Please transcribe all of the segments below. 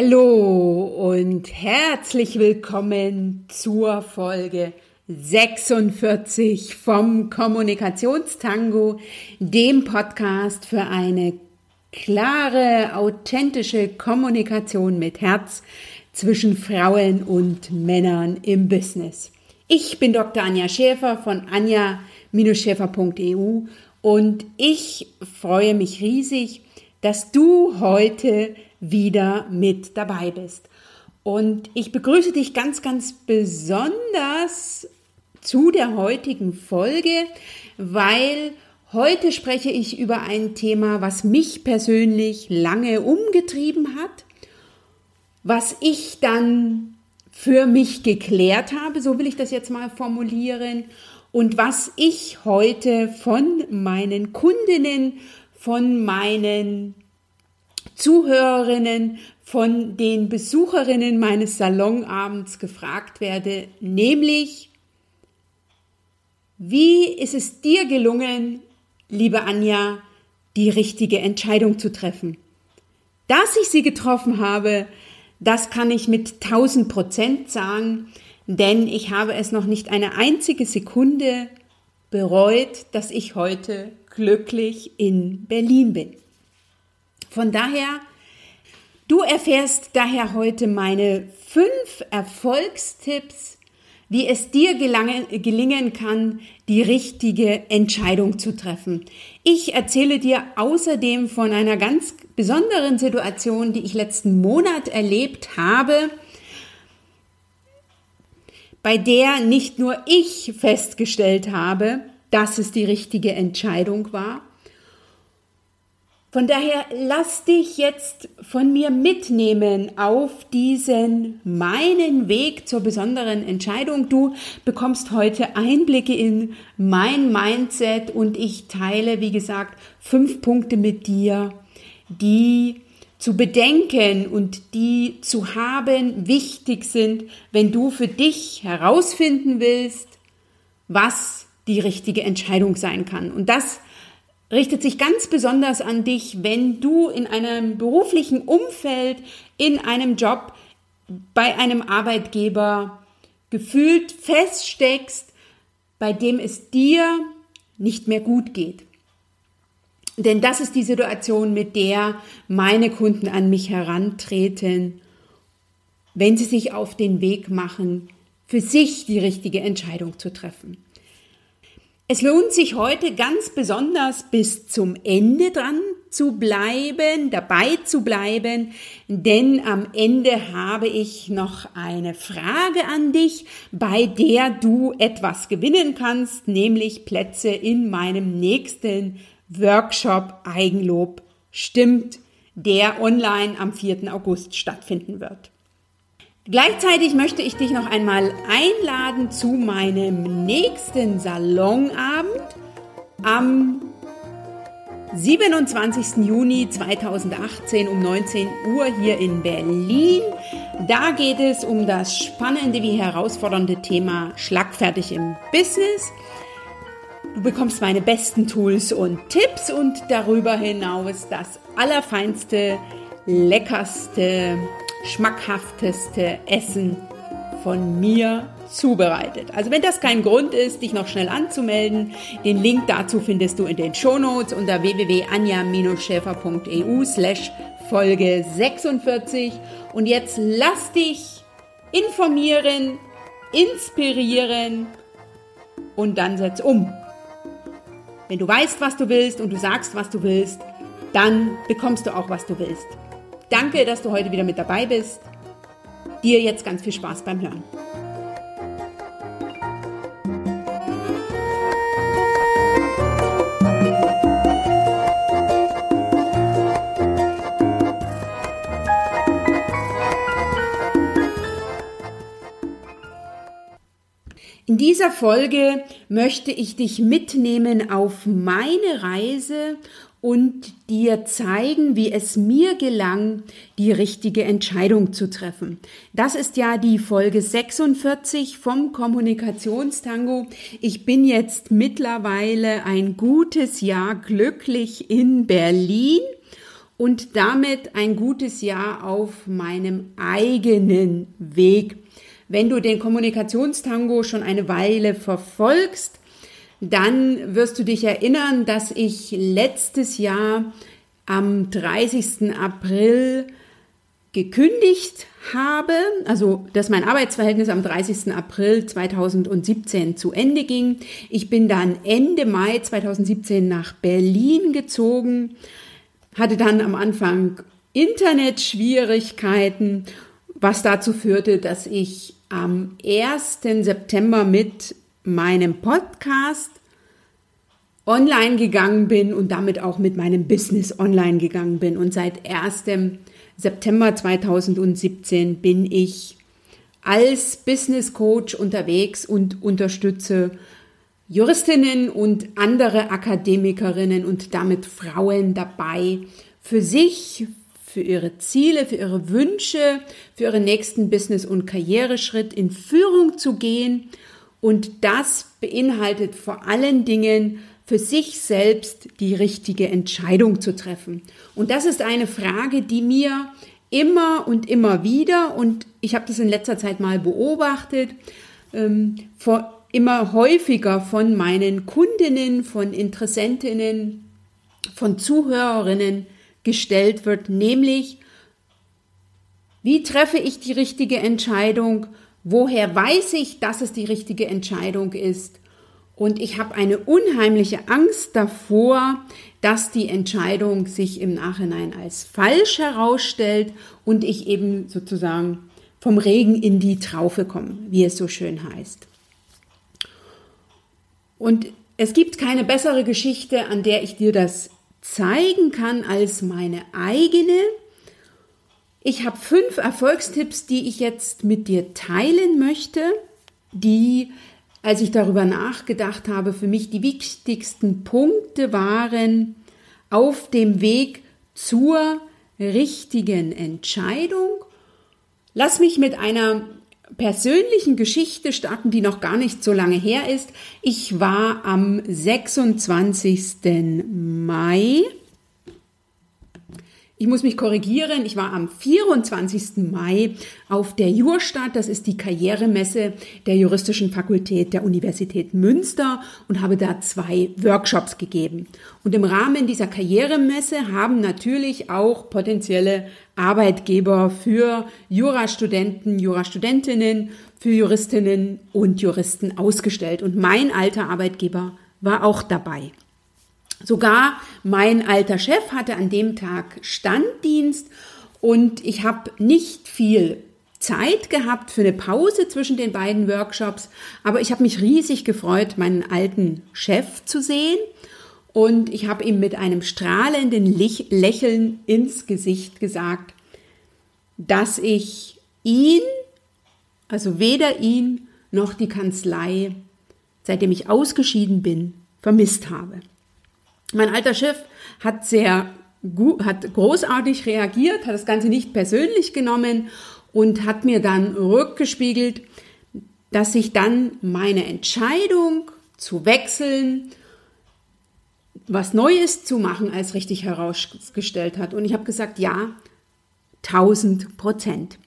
Hallo und herzlich willkommen zur Folge 46 vom Kommunikationstango, dem Podcast für eine klare, authentische Kommunikation mit Herz zwischen Frauen und Männern im Business. Ich bin Dr. Anja Schäfer von anja-schäfer.eu und ich freue mich riesig, dass du heute wieder mit dabei bist. Und ich begrüße dich ganz, ganz besonders zu der heutigen Folge, weil heute spreche ich über ein Thema, was mich persönlich lange umgetrieben hat, was ich dann für mich geklärt habe, so will ich das jetzt mal formulieren, und was ich heute von meinen Kundinnen, von meinen Zuhörerinnen, von den Besucherinnen meines Salonabends gefragt werde, nämlich, wie ist es dir gelungen, liebe Anja, die richtige Entscheidung zu treffen? Dass ich sie getroffen habe, das kann ich mit 1000 Prozent sagen, denn ich habe es noch nicht eine einzige Sekunde bereut, dass ich heute glücklich in Berlin bin. Von daher, du erfährst daher heute meine fünf Erfolgstipps, wie es dir gelangen, gelingen kann, die richtige Entscheidung zu treffen. Ich erzähle dir außerdem von einer ganz besonderen Situation, die ich letzten Monat erlebt habe, bei der nicht nur ich festgestellt habe, dass es die richtige Entscheidung war, von daher lass dich jetzt von mir mitnehmen auf diesen meinen Weg zur besonderen Entscheidung. Du bekommst heute Einblicke in mein Mindset und ich teile, wie gesagt, fünf Punkte mit dir, die zu bedenken und die zu haben wichtig sind, wenn du für dich herausfinden willst, was die richtige Entscheidung sein kann. Und das richtet sich ganz besonders an dich, wenn du in einem beruflichen Umfeld, in einem Job, bei einem Arbeitgeber gefühlt feststeckst, bei dem es dir nicht mehr gut geht. Denn das ist die Situation, mit der meine Kunden an mich herantreten, wenn sie sich auf den Weg machen, für sich die richtige Entscheidung zu treffen. Es lohnt sich heute ganz besonders bis zum Ende dran zu bleiben, dabei zu bleiben, denn am Ende habe ich noch eine Frage an dich, bei der du etwas gewinnen kannst, nämlich Plätze in meinem nächsten Workshop Eigenlob stimmt, der online am 4. August stattfinden wird. Gleichzeitig möchte ich dich noch einmal einladen zu meinem nächsten Salonabend am 27. Juni 2018 um 19 Uhr hier in Berlin. Da geht es um das spannende wie herausfordernde Thema Schlagfertig im Business. Du bekommst meine besten Tools und Tipps und darüber hinaus das allerfeinste, leckerste schmackhafteste Essen von mir zubereitet. Also wenn das kein Grund ist, dich noch schnell anzumelden, den Link dazu findest du in den Shownotes unter www.anja-schäfer.eu slash Folge 46. Und jetzt lass dich informieren, inspirieren und dann setz um. Wenn du weißt, was du willst und du sagst, was du willst, dann bekommst du auch, was du willst. Danke, dass du heute wieder mit dabei bist. Dir jetzt ganz viel Spaß beim Hören. In dieser Folge möchte ich dich mitnehmen auf meine Reise und dir zeigen, wie es mir gelang, die richtige Entscheidung zu treffen. Das ist ja die Folge 46 vom Kommunikationstango. Ich bin jetzt mittlerweile ein gutes Jahr glücklich in Berlin und damit ein gutes Jahr auf meinem eigenen Weg. Wenn du den Kommunikationstango schon eine Weile verfolgst, dann wirst du dich erinnern, dass ich letztes Jahr am 30. April gekündigt habe, also dass mein Arbeitsverhältnis am 30. April 2017 zu Ende ging. Ich bin dann Ende Mai 2017 nach Berlin gezogen, hatte dann am Anfang Internetschwierigkeiten, was dazu führte, dass ich am 1. September mit meinem Podcast online gegangen bin und damit auch mit meinem Business online gegangen bin. Und seit 1. September 2017 bin ich als Business Coach unterwegs und unterstütze Juristinnen und andere Akademikerinnen und damit Frauen dabei, für sich, für ihre Ziele, für ihre Wünsche, für ihren nächsten Business- und Karriereschritt in Führung zu gehen. Und das beinhaltet vor allen Dingen für sich selbst die richtige Entscheidung zu treffen. Und das ist eine Frage, die mir immer und immer wieder, und ich habe das in letzter Zeit mal beobachtet, ähm, vor, immer häufiger von meinen Kundinnen, von Interessentinnen, von Zuhörerinnen gestellt wird, nämlich, wie treffe ich die richtige Entscheidung? Woher weiß ich, dass es die richtige Entscheidung ist? Und ich habe eine unheimliche Angst davor, dass die Entscheidung sich im Nachhinein als falsch herausstellt und ich eben sozusagen vom Regen in die Traufe komme, wie es so schön heißt. Und es gibt keine bessere Geschichte, an der ich dir das zeigen kann als meine eigene. Ich habe fünf Erfolgstipps, die ich jetzt mit dir teilen möchte, die als ich darüber nachgedacht habe, für mich die wichtigsten Punkte waren auf dem Weg zur richtigen Entscheidung. Lass mich mit einer persönlichen Geschichte starten, die noch gar nicht so lange her ist. Ich war am 26. Mai ich muss mich korrigieren, ich war am 24. Mai auf der Jurstadt, das ist die Karrieremesse der Juristischen Fakultät der Universität Münster und habe da zwei Workshops gegeben. Und im Rahmen dieser Karrieremesse haben natürlich auch potenzielle Arbeitgeber für Jurastudenten, Jurastudentinnen, für Juristinnen und Juristen ausgestellt. Und mein alter Arbeitgeber war auch dabei. Sogar mein alter Chef hatte an dem Tag Standdienst und ich habe nicht viel Zeit gehabt für eine Pause zwischen den beiden Workshops, aber ich habe mich riesig gefreut, meinen alten Chef zu sehen und ich habe ihm mit einem strahlenden Lächeln ins Gesicht gesagt, dass ich ihn, also weder ihn noch die Kanzlei, seitdem ich ausgeschieden bin, vermisst habe. Mein alter Chef hat sehr gut, hat großartig reagiert, hat das Ganze nicht persönlich genommen und hat mir dann rückgespiegelt, dass sich dann meine Entscheidung zu wechseln, was Neues zu machen, als richtig herausgestellt hat. Und ich habe gesagt, ja, 1000 Prozent.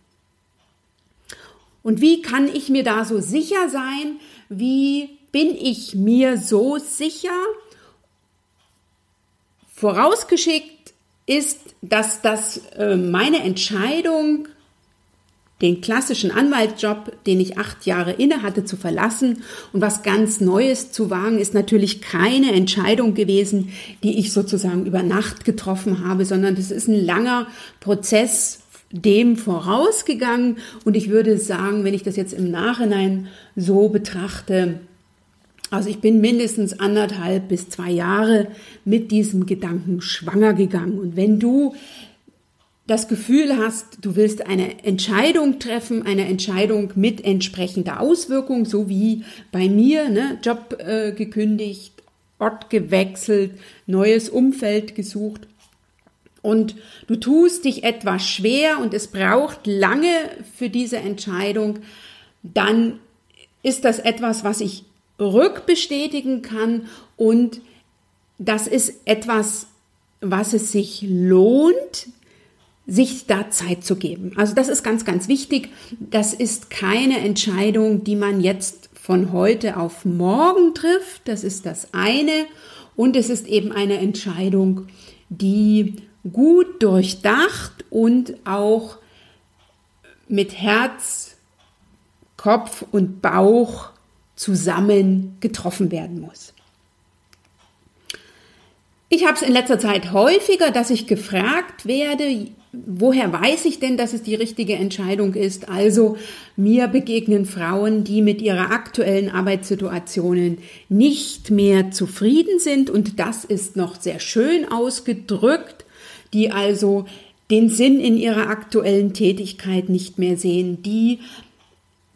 Und wie kann ich mir da so sicher sein? Wie bin ich mir so sicher? Vorausgeschickt ist, dass das äh, meine Entscheidung, den klassischen Anwaltsjob, den ich acht Jahre inne hatte, zu verlassen und was ganz Neues zu wagen, ist natürlich keine Entscheidung gewesen, die ich sozusagen über Nacht getroffen habe, sondern das ist ein langer Prozess dem vorausgegangen. Und ich würde sagen, wenn ich das jetzt im Nachhinein so betrachte, also ich bin mindestens anderthalb bis zwei Jahre mit diesem Gedanken schwanger gegangen. Und wenn du das Gefühl hast, du willst eine Entscheidung treffen, eine Entscheidung mit entsprechender Auswirkung, so wie bei mir, ne, Job äh, gekündigt, Ort gewechselt, neues Umfeld gesucht und du tust dich etwas schwer und es braucht lange für diese Entscheidung, dann ist das etwas, was ich rückbestätigen kann und das ist etwas, was es sich lohnt, sich da Zeit zu geben. Also das ist ganz, ganz wichtig. Das ist keine Entscheidung, die man jetzt von heute auf morgen trifft. Das ist das eine. Und es ist eben eine Entscheidung, die gut durchdacht und auch mit Herz, Kopf und Bauch zusammen getroffen werden muss. Ich habe es in letzter Zeit häufiger, dass ich gefragt werde, woher weiß ich denn, dass es die richtige Entscheidung ist? Also mir begegnen Frauen, die mit ihrer aktuellen Arbeitssituationen nicht mehr zufrieden sind und das ist noch sehr schön ausgedrückt, die also den Sinn in ihrer aktuellen Tätigkeit nicht mehr sehen, die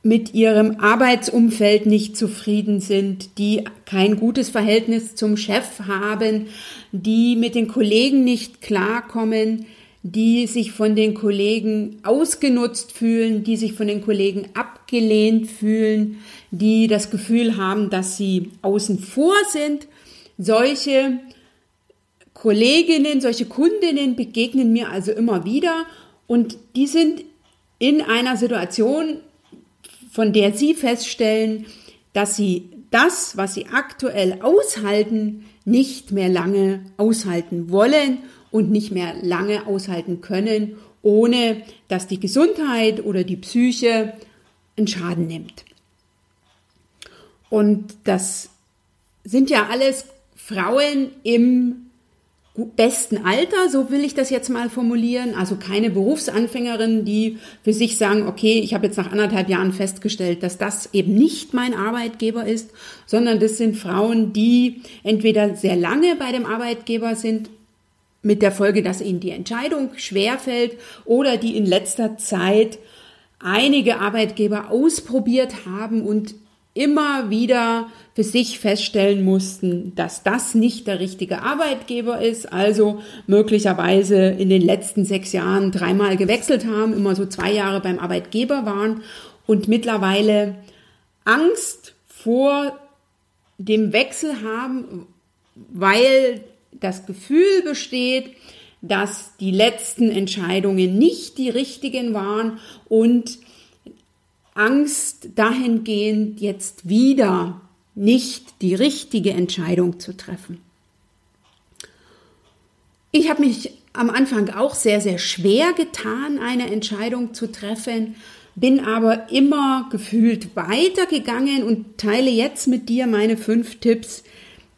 mit ihrem Arbeitsumfeld nicht zufrieden sind, die kein gutes Verhältnis zum Chef haben, die mit den Kollegen nicht klarkommen, die sich von den Kollegen ausgenutzt fühlen, die sich von den Kollegen abgelehnt fühlen, die das Gefühl haben, dass sie außen vor sind. Solche Kolleginnen, solche Kundinnen begegnen mir also immer wieder und die sind in einer Situation, von der sie feststellen, dass sie das, was sie aktuell aushalten, nicht mehr lange aushalten wollen und nicht mehr lange aushalten können, ohne dass die Gesundheit oder die Psyche einen Schaden nimmt. Und das sind ja alles Frauen im besten Alter, so will ich das jetzt mal formulieren. Also keine Berufsanfängerin, die für sich sagen, okay, ich habe jetzt nach anderthalb Jahren festgestellt, dass das eben nicht mein Arbeitgeber ist, sondern das sind Frauen, die entweder sehr lange bei dem Arbeitgeber sind mit der Folge, dass ihnen die Entscheidung schwerfällt oder die in letzter Zeit einige Arbeitgeber ausprobiert haben und immer wieder für sich feststellen mussten, dass das nicht der richtige Arbeitgeber ist, also möglicherweise in den letzten sechs Jahren dreimal gewechselt haben, immer so zwei Jahre beim Arbeitgeber waren und mittlerweile Angst vor dem Wechsel haben, weil das Gefühl besteht, dass die letzten Entscheidungen nicht die richtigen waren und Angst dahingehend jetzt wieder nicht die richtige Entscheidung zu treffen. Ich habe mich am Anfang auch sehr, sehr schwer getan, eine Entscheidung zu treffen, bin aber immer gefühlt weitergegangen und teile jetzt mit dir meine fünf Tipps,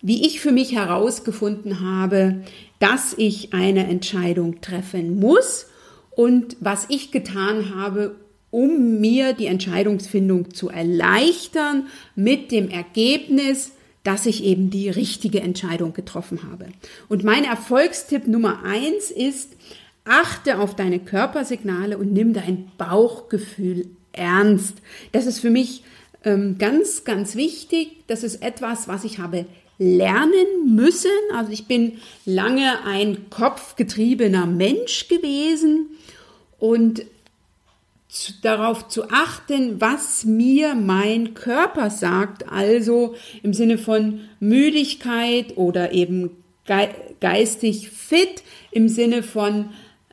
wie ich für mich herausgefunden habe, dass ich eine Entscheidung treffen muss und was ich getan habe, um mir die Entscheidungsfindung zu erleichtern mit dem Ergebnis, dass ich eben die richtige Entscheidung getroffen habe. Und mein Erfolgstipp Nummer eins ist, achte auf deine Körpersignale und nimm dein Bauchgefühl ernst. Das ist für mich ähm, ganz, ganz wichtig. Das ist etwas, was ich habe lernen müssen. Also ich bin lange ein kopfgetriebener Mensch gewesen und darauf zu achten, was mir mein Körper sagt, also im Sinne von Müdigkeit oder eben geistig fit, im Sinne von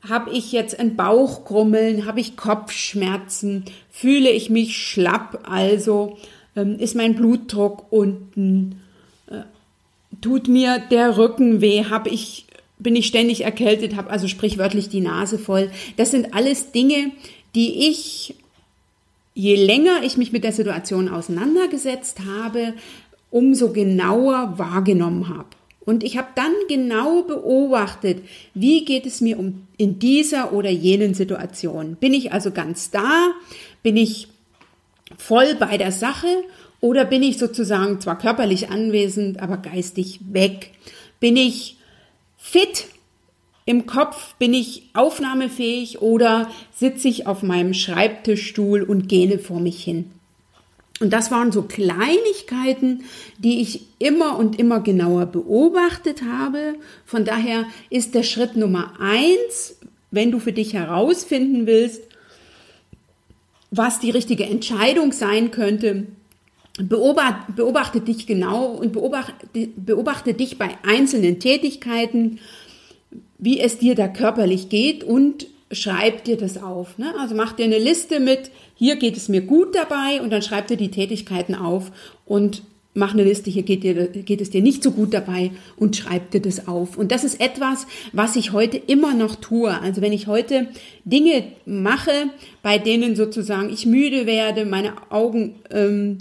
habe ich jetzt ein Bauchgrummeln, habe ich Kopfschmerzen, fühle ich mich schlapp, also ähm, ist mein Blutdruck unten, tut mir der Rücken weh, habe ich bin ich ständig erkältet, habe also sprichwörtlich die Nase voll. Das sind alles Dinge, die ich je länger ich mich mit der Situation auseinandergesetzt habe, umso genauer wahrgenommen habe. Und ich habe dann genau beobachtet, wie geht es mir um in dieser oder jenen Situation. Bin ich also ganz da? Bin ich voll bei der Sache oder bin ich sozusagen zwar körperlich anwesend, aber geistig weg? Bin ich fit? Im Kopf bin ich aufnahmefähig oder sitze ich auf meinem Schreibtischstuhl und gähne vor mich hin? Und das waren so Kleinigkeiten, die ich immer und immer genauer beobachtet habe. Von daher ist der Schritt Nummer eins, wenn du für dich herausfinden willst, was die richtige Entscheidung sein könnte, beobachte, beobachte dich genau und beobachte, beobachte dich bei einzelnen Tätigkeiten. Wie es dir da körperlich geht und schreib dir das auf. Ne? Also mach dir eine Liste mit, hier geht es mir gut dabei und dann schreib dir die Tätigkeiten auf und mach eine Liste, hier geht, dir, geht es dir nicht so gut dabei und schreib dir das auf. Und das ist etwas, was ich heute immer noch tue. Also wenn ich heute Dinge mache, bei denen sozusagen ich müde werde, meine Augen ähm,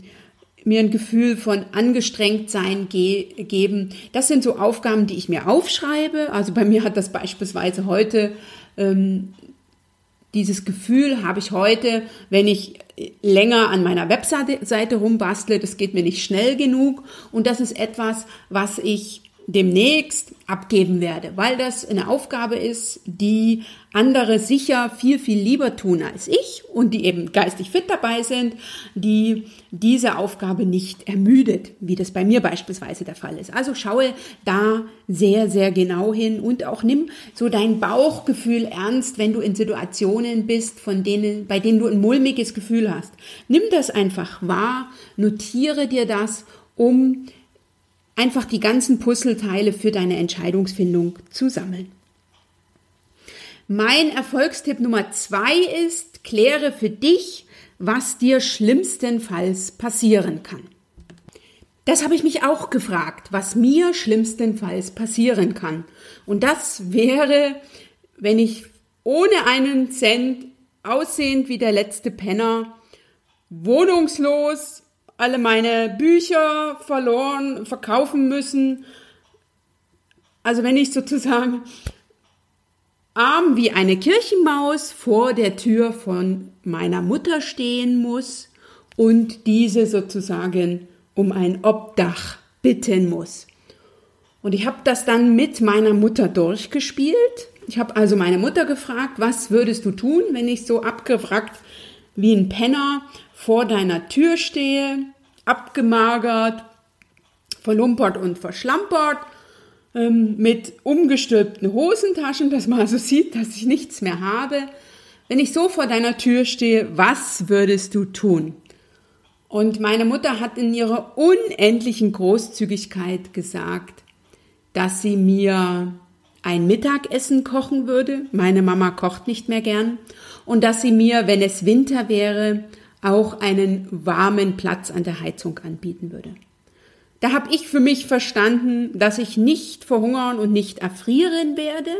mir ein Gefühl von angestrengt sein ge geben, das sind so Aufgaben, die ich mir aufschreibe. Also bei mir hat das beispielsweise heute ähm, dieses Gefühl habe ich heute, wenn ich länger an meiner Webseite rumbastle, das geht mir nicht schnell genug und das ist etwas, was ich demnächst abgeben werde, weil das eine Aufgabe ist, die andere sicher viel, viel lieber tun als ich und die eben geistig fit dabei sind, die diese Aufgabe nicht ermüdet, wie das bei mir beispielsweise der Fall ist. Also schaue da sehr, sehr genau hin und auch nimm so dein Bauchgefühl ernst, wenn du in Situationen bist, von denen, bei denen du ein mulmiges Gefühl hast. Nimm das einfach wahr, notiere dir das, um einfach die ganzen Puzzleteile für deine Entscheidungsfindung zu sammeln. Mein Erfolgstipp Nummer zwei ist, kläre für dich, was dir schlimmstenfalls passieren kann. Das habe ich mich auch gefragt, was mir schlimmstenfalls passieren kann. Und das wäre, wenn ich ohne einen Cent aussehend wie der letzte Penner, wohnungslos, alle meine Bücher verloren, verkaufen müssen. Also wenn ich sozusagen arm wie eine Kirchenmaus vor der Tür von meiner Mutter stehen muss und diese sozusagen um ein Obdach bitten muss. Und ich habe das dann mit meiner Mutter durchgespielt. Ich habe also meine Mutter gefragt, was würdest du tun, wenn ich so abgewrackt wie ein Penner vor deiner Tür stehe, abgemagert, verlumpert und verschlampert, ähm, mit umgestülpten Hosentaschen, dass man also sieht, dass ich nichts mehr habe. Wenn ich so vor deiner Tür stehe, was würdest du tun? Und meine Mutter hat in ihrer unendlichen Großzügigkeit gesagt, dass sie mir ein Mittagessen kochen würde. Meine Mama kocht nicht mehr gern. Und dass sie mir, wenn es Winter wäre, auch einen warmen Platz an der Heizung anbieten würde. Da habe ich für mich verstanden, dass ich nicht verhungern und nicht erfrieren werde.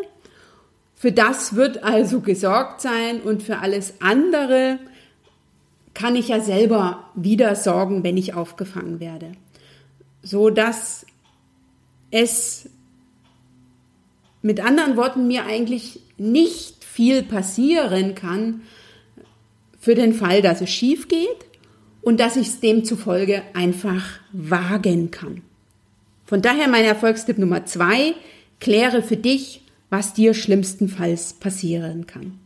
Für das wird also gesorgt sein und für alles andere kann ich ja selber wieder sorgen, wenn ich aufgefangen werde. So dass es mit anderen Worten mir eigentlich nicht viel passieren kann, für den Fall, dass es schief geht und dass ich es demzufolge einfach wagen kann. Von daher mein Erfolgstipp Nummer zwei, kläre für dich, was dir schlimmstenfalls passieren kann.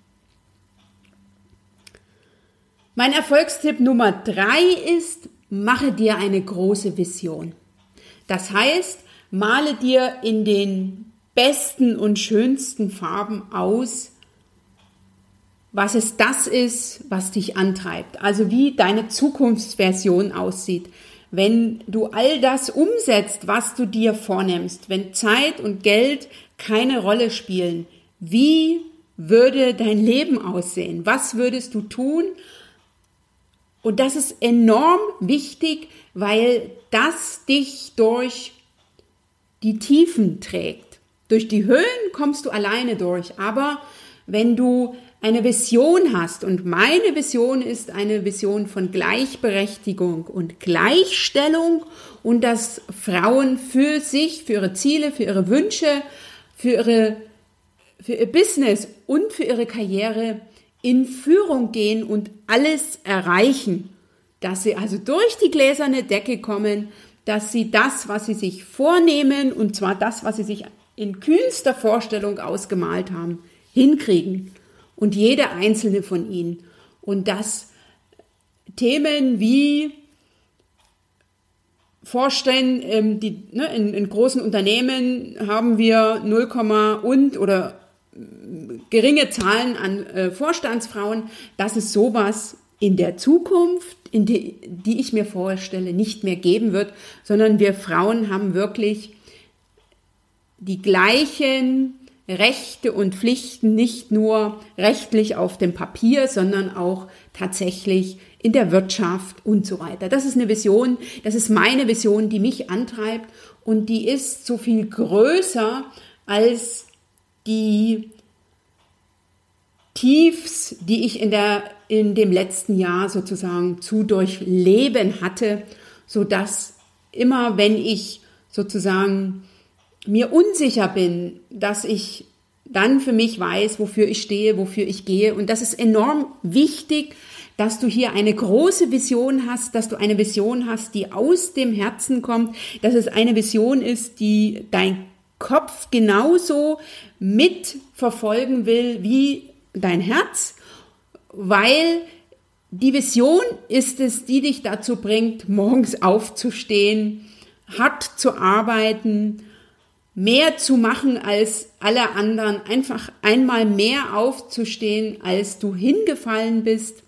Mein Erfolgstipp Nummer drei ist, mache dir eine große Vision. Das heißt, male dir in den besten und schönsten Farben aus, was es das ist, was dich antreibt. Also wie deine Zukunftsversion aussieht. Wenn du all das umsetzt, was du dir vornimmst, wenn Zeit und Geld keine Rolle spielen, wie würde dein Leben aussehen? Was würdest du tun? Und das ist enorm wichtig, weil das dich durch die Tiefen trägt. Durch die Höhen kommst du alleine durch, aber wenn du eine Vision hast. Und meine Vision ist eine Vision von Gleichberechtigung und Gleichstellung und dass Frauen für sich, für ihre Ziele, für ihre Wünsche, für ihre, für ihr Business und für ihre Karriere in Führung gehen und alles erreichen. Dass sie also durch die gläserne Decke kommen, dass sie das, was sie sich vornehmen, und zwar das, was sie sich in kühnster Vorstellung ausgemalt haben, hinkriegen und jede einzelne von ihnen. Und dass Themen wie vorstellen, ähm, die, ne, in, in, großen Unternehmen haben wir 0, und oder äh, geringe Zahlen an äh, Vorstandsfrauen, dass es sowas in der Zukunft, in die, die ich mir vorstelle, nicht mehr geben wird, sondern wir Frauen haben wirklich die gleichen Rechte und Pflichten nicht nur rechtlich auf dem Papier, sondern auch tatsächlich in der Wirtschaft und so weiter. Das ist eine Vision, das ist meine Vision, die mich antreibt und die ist so viel größer als die Tiefs, die ich in der in dem letzten Jahr sozusagen zu durchleben hatte, so dass immer wenn ich sozusagen mir unsicher bin, dass ich dann für mich weiß, wofür ich stehe, wofür ich gehe. Und das ist enorm wichtig, dass du hier eine große Vision hast, dass du eine Vision hast, die aus dem Herzen kommt, dass es eine Vision ist, die dein Kopf genauso mitverfolgen will wie dein Herz, weil die Vision ist es, die dich dazu bringt, morgens aufzustehen, hart zu arbeiten, mehr zu machen als alle anderen, einfach einmal mehr aufzustehen, als du hingefallen bist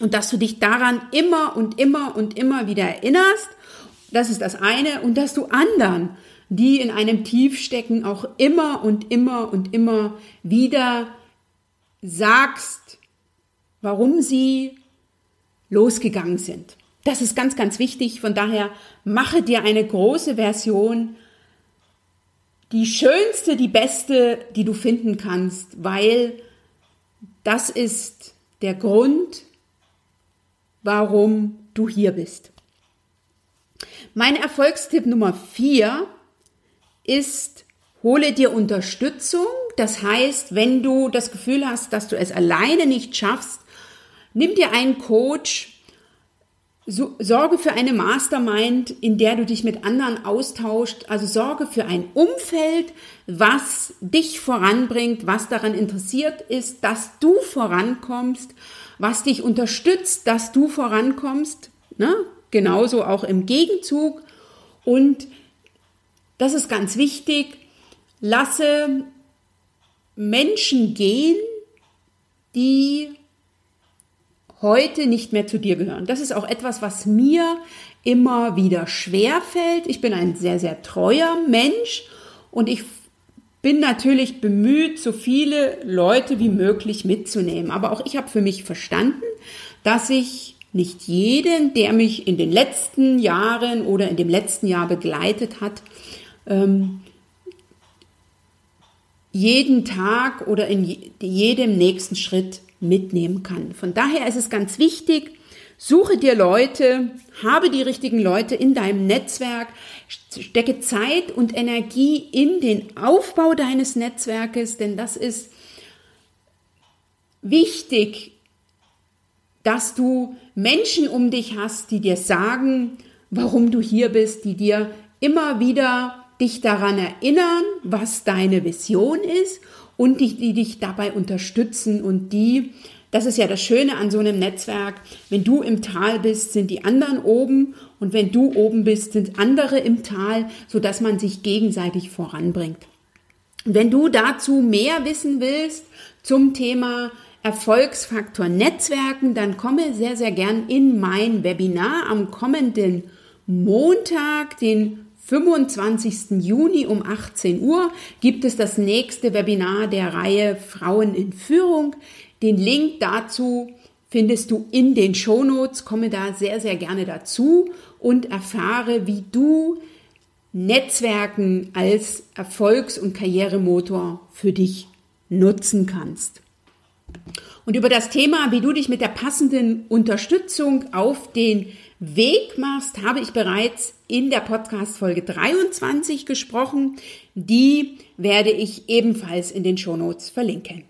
und dass du dich daran immer und immer und immer wieder erinnerst. Das ist das eine und dass du anderen, die in einem Tief stecken, auch immer und immer und immer wieder sagst, warum sie losgegangen sind. Das ist ganz, ganz wichtig. Von daher mache dir eine große Version die schönste, die beste, die du finden kannst, weil das ist der Grund, warum du hier bist. Mein Erfolgstipp Nummer vier ist, hole dir Unterstützung. Das heißt, wenn du das Gefühl hast, dass du es alleine nicht schaffst, nimm dir einen Coach, so, sorge für eine Mastermind, in der du dich mit anderen austauscht. Also sorge für ein Umfeld, was dich voranbringt, was daran interessiert ist, dass du vorankommst, was dich unterstützt, dass du vorankommst. Ne? Genauso auch im Gegenzug. Und das ist ganz wichtig. Lasse Menschen gehen, die heute nicht mehr zu dir gehören. Das ist auch etwas, was mir immer wieder schwer fällt. Ich bin ein sehr, sehr treuer Mensch und ich bin natürlich bemüht, so viele Leute wie möglich mitzunehmen. Aber auch ich habe für mich verstanden, dass ich nicht jeden, der mich in den letzten Jahren oder in dem letzten Jahr begleitet hat, ähm, jeden Tag oder in jedem nächsten Schritt mitnehmen kann. Von daher ist es ganz wichtig, suche dir Leute, habe die richtigen Leute in deinem Netzwerk, stecke Zeit und Energie in den Aufbau deines Netzwerkes, denn das ist wichtig, dass du Menschen um dich hast, die dir sagen, warum du hier bist, die dir immer wieder dich daran erinnern, was deine Vision ist und die, die dich dabei unterstützen und die, das ist ja das Schöne an so einem Netzwerk, wenn du im Tal bist, sind die anderen oben und wenn du oben bist, sind andere im Tal, sodass man sich gegenseitig voranbringt. Wenn du dazu mehr wissen willst zum Thema Erfolgsfaktor Netzwerken, dann komme sehr, sehr gern in mein Webinar am kommenden Montag, den 25. Juni um 18 Uhr gibt es das nächste Webinar der Reihe Frauen in Führung. Den Link dazu findest du in den Shownotes. Komme da sehr, sehr gerne dazu und erfahre, wie du Netzwerken als Erfolgs- und Karrieremotor für dich nutzen kannst. Und über das Thema, wie du dich mit der passenden Unterstützung auf den Weg machst, habe ich bereits in der Podcast Folge 23 gesprochen. Die werde ich ebenfalls in den Shownotes verlinken.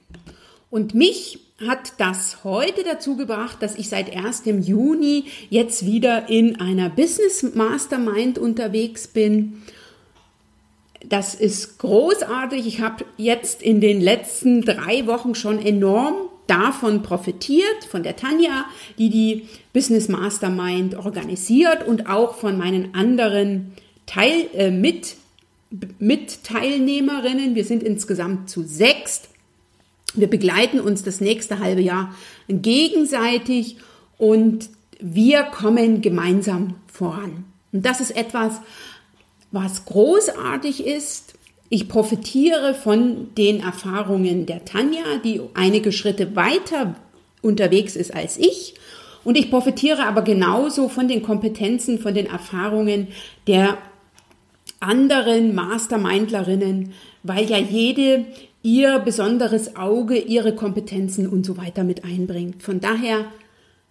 Und mich hat das heute dazu gebracht, dass ich seit 1. Juni jetzt wieder in einer Business Mastermind unterwegs bin. Das ist großartig. Ich habe jetzt in den letzten drei Wochen schon enorm davon profitiert, von der Tanja, die die Business Mastermind organisiert und auch von meinen anderen Teil, äh, mit, mit Teilnehmerinnen. Wir sind insgesamt zu sechs. Wir begleiten uns das nächste halbe Jahr gegenseitig und wir kommen gemeinsam voran. Und das ist etwas, was großartig ist. Ich profitiere von den Erfahrungen der Tanja, die einige Schritte weiter unterwegs ist als ich. Und ich profitiere aber genauso von den Kompetenzen, von den Erfahrungen der anderen Mastermindlerinnen, weil ja jede ihr besonderes Auge, ihre Kompetenzen und so weiter mit einbringt. Von daher,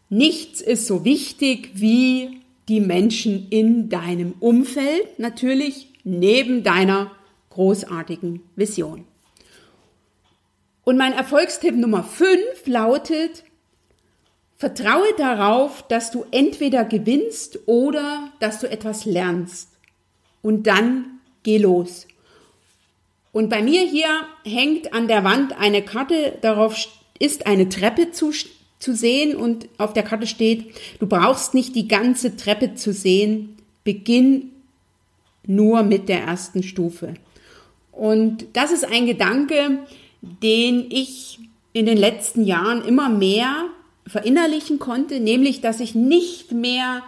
nichts ist so wichtig wie die Menschen in deinem Umfeld, natürlich neben deiner großartigen Vision. Und mein Erfolgstipp Nummer 5 lautet, vertraue darauf, dass du entweder gewinnst oder dass du etwas lernst. Und dann geh los. Und bei mir hier hängt an der Wand eine Karte, darauf ist eine Treppe zu, zu sehen und auf der Karte steht, du brauchst nicht die ganze Treppe zu sehen, beginn nur mit der ersten Stufe. Und das ist ein Gedanke, den ich in den letzten Jahren immer mehr verinnerlichen konnte, nämlich dass ich nicht mehr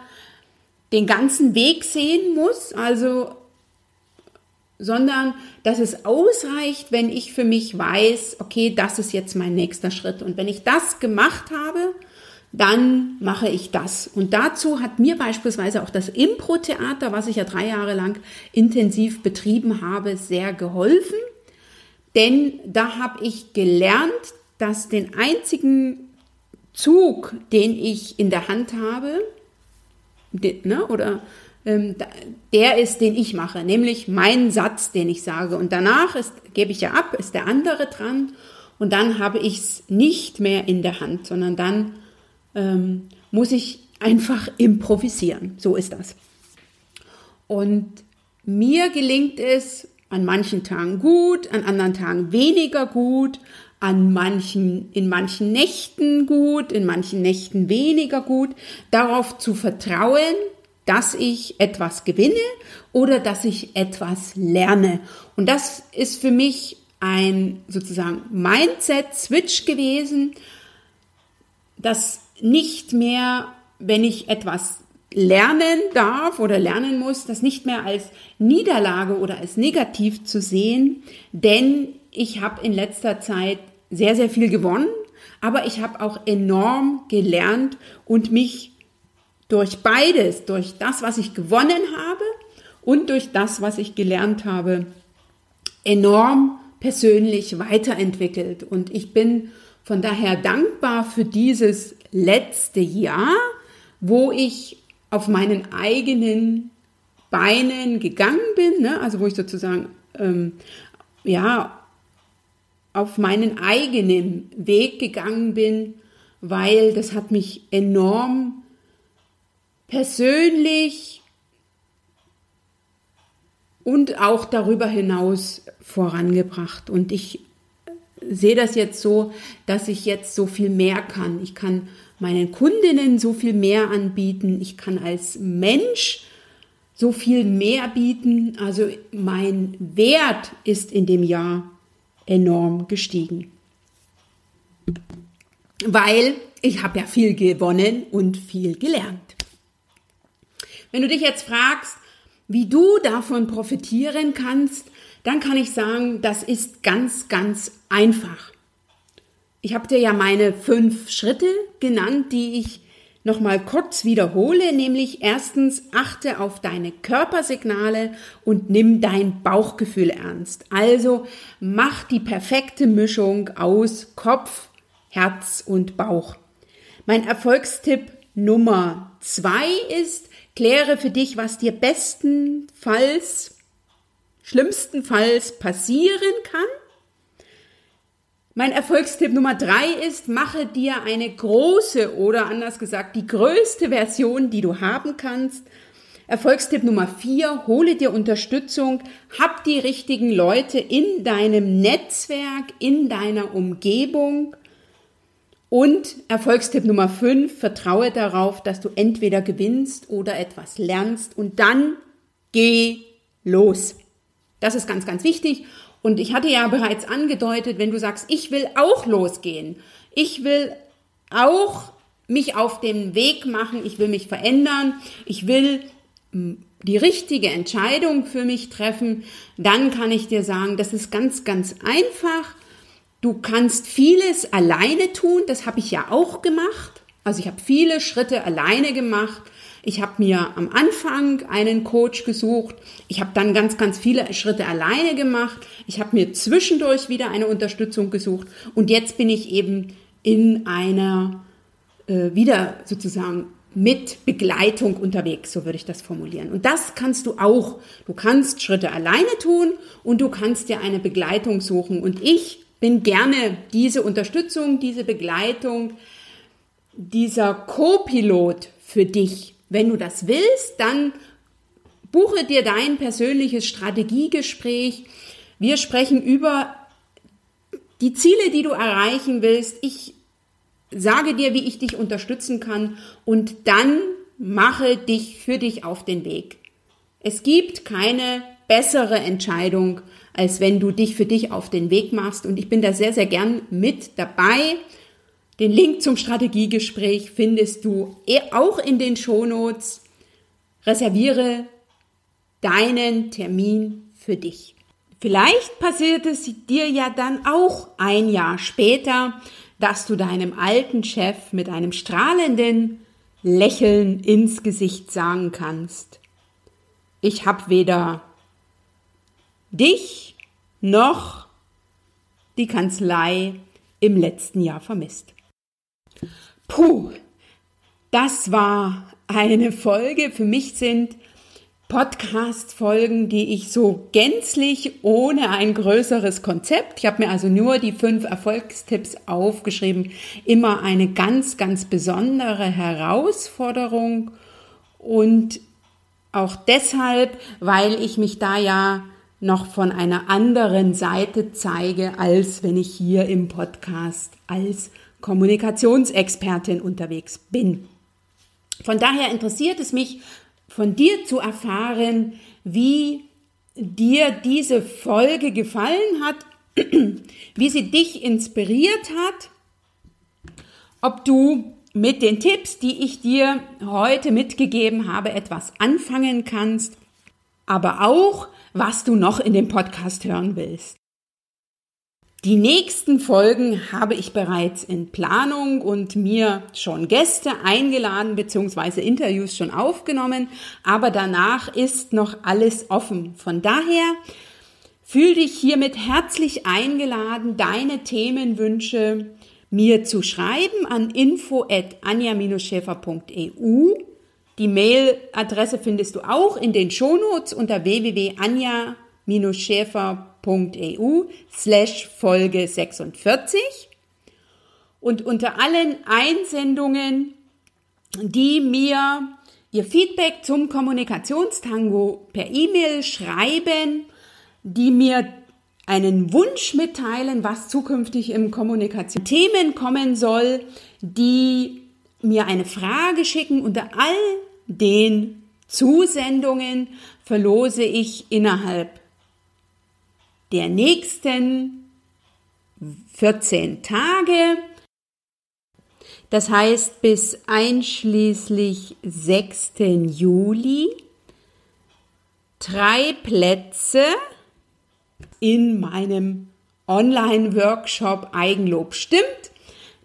den ganzen Weg sehen muss, also sondern dass es ausreicht, wenn ich für mich weiß, okay, das ist jetzt mein nächster Schritt. Und wenn ich das gemacht habe, dann mache ich das. Und dazu hat mir beispielsweise auch das Impro-Theater, was ich ja drei Jahre lang intensiv betrieben habe, sehr geholfen. Denn da habe ich gelernt, dass den einzigen Zug, den ich in der Hand habe, ne, oder ähm, der ist, den ich mache, nämlich mein Satz, den ich sage. Und danach ist, gebe ich ja ab, ist der andere dran und dann habe ich es nicht mehr in der Hand, sondern dann ähm, muss ich einfach improvisieren. So ist das. Und mir gelingt es an manchen Tagen gut, an anderen Tagen weniger gut, an manchen, in manchen Nächten gut, in manchen Nächten weniger gut, darauf zu vertrauen, dass ich etwas gewinne oder dass ich etwas lerne. Und das ist für mich ein sozusagen Mindset-Switch gewesen, dass nicht mehr, wenn ich etwas lernen darf oder lernen muss, das nicht mehr als Niederlage oder als negativ zu sehen, denn ich habe in letzter Zeit sehr, sehr viel gewonnen, aber ich habe auch enorm gelernt und mich durch beides, durch das, was ich gewonnen habe und durch das, was ich gelernt habe, enorm persönlich weiterentwickelt. Und ich bin von daher dankbar für dieses letzte Jahr, wo ich auf meinen eigenen Beinen gegangen bin, ne? also wo ich sozusagen ähm, ja auf meinen eigenen Weg gegangen bin, weil das hat mich enorm persönlich und auch darüber hinaus vorangebracht. Und ich sehe das jetzt so, dass ich jetzt so viel mehr kann. Ich kann meinen Kundinnen so viel mehr anbieten. Ich kann als Mensch so viel mehr bieten. Also mein Wert ist in dem Jahr enorm gestiegen. Weil ich habe ja viel gewonnen und viel gelernt. Wenn du dich jetzt fragst, wie du davon profitieren kannst, dann kann ich sagen, das ist ganz, ganz einfach. Ich habe dir ja meine fünf Schritte genannt, die ich nochmal kurz wiederhole, nämlich erstens achte auf deine Körpersignale und nimm dein Bauchgefühl ernst. Also mach die perfekte Mischung aus Kopf, Herz und Bauch. Mein Erfolgstipp Nummer zwei ist, Kläre für dich, was dir bestenfalls, schlimmstenfalls passieren kann. Mein Erfolgstipp Nummer drei ist, mache dir eine große oder anders gesagt die größte Version, die du haben kannst. Erfolgstipp Nummer vier, hole dir Unterstützung, hab die richtigen Leute in deinem Netzwerk, in deiner Umgebung und Erfolgstipp Nummer 5, vertraue darauf, dass du entweder gewinnst oder etwas lernst und dann geh los. Das ist ganz, ganz wichtig. Und ich hatte ja bereits angedeutet, wenn du sagst, ich will auch losgehen, ich will auch mich auf den Weg machen, ich will mich verändern, ich will die richtige Entscheidung für mich treffen, dann kann ich dir sagen, das ist ganz, ganz einfach. Du kannst vieles alleine tun, das habe ich ja auch gemacht. Also ich habe viele Schritte alleine gemacht. Ich habe mir am Anfang einen Coach gesucht. Ich habe dann ganz, ganz viele Schritte alleine gemacht. Ich habe mir zwischendurch wieder eine Unterstützung gesucht. Und jetzt bin ich eben in einer, äh, wieder sozusagen mit Begleitung unterwegs, so würde ich das formulieren. Und das kannst du auch. Du kannst Schritte alleine tun und du kannst dir eine Begleitung suchen. Und ich bin gerne diese Unterstützung, diese Begleitung, dieser Co-Pilot für dich. Wenn du das willst, dann buche dir dein persönliches Strategiegespräch. Wir sprechen über die Ziele, die du erreichen willst. Ich sage dir, wie ich dich unterstützen kann und dann mache dich für dich auf den Weg. Es gibt keine bessere Entscheidung, als wenn du dich für dich auf den Weg machst und ich bin da sehr, sehr gern mit dabei. Den Link zum Strategiegespräch findest du eh auch in den Shownotes. Reserviere deinen Termin für dich. Vielleicht passiert es dir ja dann auch ein Jahr später, dass du deinem alten Chef mit einem strahlenden Lächeln ins Gesicht sagen kannst, ich habe weder dich noch die Kanzlei im letzten Jahr vermisst. Puh, das war eine Folge. Für mich sind Podcast-Folgen, die ich so gänzlich ohne ein größeres Konzept, ich habe mir also nur die fünf Erfolgstipps aufgeschrieben, immer eine ganz, ganz besondere Herausforderung und auch deshalb, weil ich mich da ja noch von einer anderen Seite zeige, als wenn ich hier im Podcast als Kommunikationsexpertin unterwegs bin. Von daher interessiert es mich, von dir zu erfahren, wie dir diese Folge gefallen hat, wie sie dich inspiriert hat, ob du mit den Tipps, die ich dir heute mitgegeben habe, etwas anfangen kannst, aber auch, was du noch in dem Podcast hören willst. Die nächsten Folgen habe ich bereits in Planung und mir schon Gäste eingeladen bzw. Interviews schon aufgenommen, aber danach ist noch alles offen. Von daher fühl dich hiermit herzlich eingeladen, deine Themenwünsche mir zu schreiben an info at anja-schäfer.eu. Die Mailadresse findest du auch in den Shownotes unter www.anja-schäfer.eu www.ccc.eu slash Folge 46 und unter allen Einsendungen, die mir ihr Feedback zum Kommunikationstango per E-Mail schreiben, die mir einen Wunsch mitteilen, was zukünftig im Kommunikation Themen kommen soll, die mir eine Frage schicken. Unter all den Zusendungen verlose ich innerhalb der nächsten 14 Tage. Das heißt bis einschließlich 6. Juli drei Plätze in meinem Online-Workshop Eigenlob stimmt.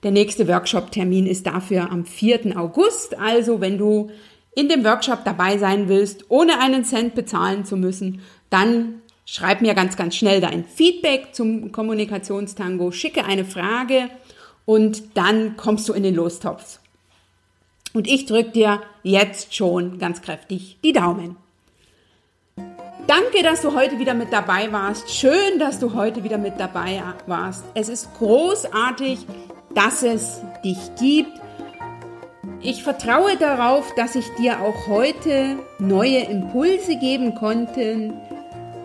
Der nächste Workshop-Termin ist dafür am 4. August. Also wenn du in dem Workshop dabei sein willst, ohne einen Cent bezahlen zu müssen, dann Schreib mir ganz, ganz schnell dein Feedback zum Kommunikationstango, schicke eine Frage und dann kommst du in den Lostopf. Und ich drücke dir jetzt schon ganz kräftig die Daumen. Danke, dass du heute wieder mit dabei warst. Schön, dass du heute wieder mit dabei warst. Es ist großartig, dass es dich gibt. Ich vertraue darauf, dass ich dir auch heute neue Impulse geben konnte,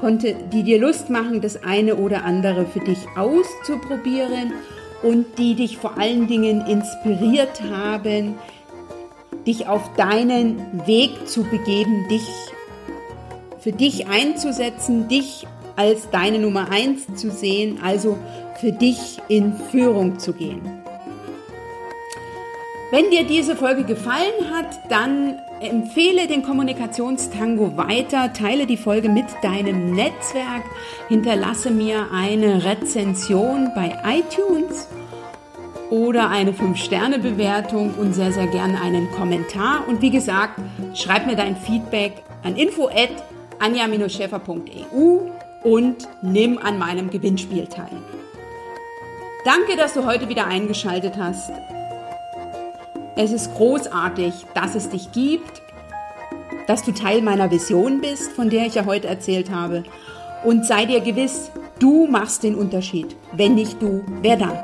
konnte, die dir Lust machen, das eine oder andere für dich auszuprobieren und die dich vor allen Dingen inspiriert haben, dich auf deinen Weg zu begeben, dich für dich einzusetzen, dich als deine Nummer eins zu sehen, also für dich in Führung zu gehen. Wenn dir diese Folge gefallen hat, dann empfehle den Kommunikationstango weiter, teile die Folge mit deinem Netzwerk, hinterlasse mir eine Rezension bei iTunes oder eine 5-Sterne-Bewertung und sehr, sehr gerne einen Kommentar. Und wie gesagt, schreib mir dein Feedback an info at anja-schäfer.eu und nimm an meinem Gewinnspiel teil. Danke, dass du heute wieder eingeschaltet hast. Es ist großartig, dass es dich gibt, dass du Teil meiner Vision bist, von der ich ja heute erzählt habe. Und sei dir gewiss, du machst den Unterschied. Wenn nicht du, wer dann?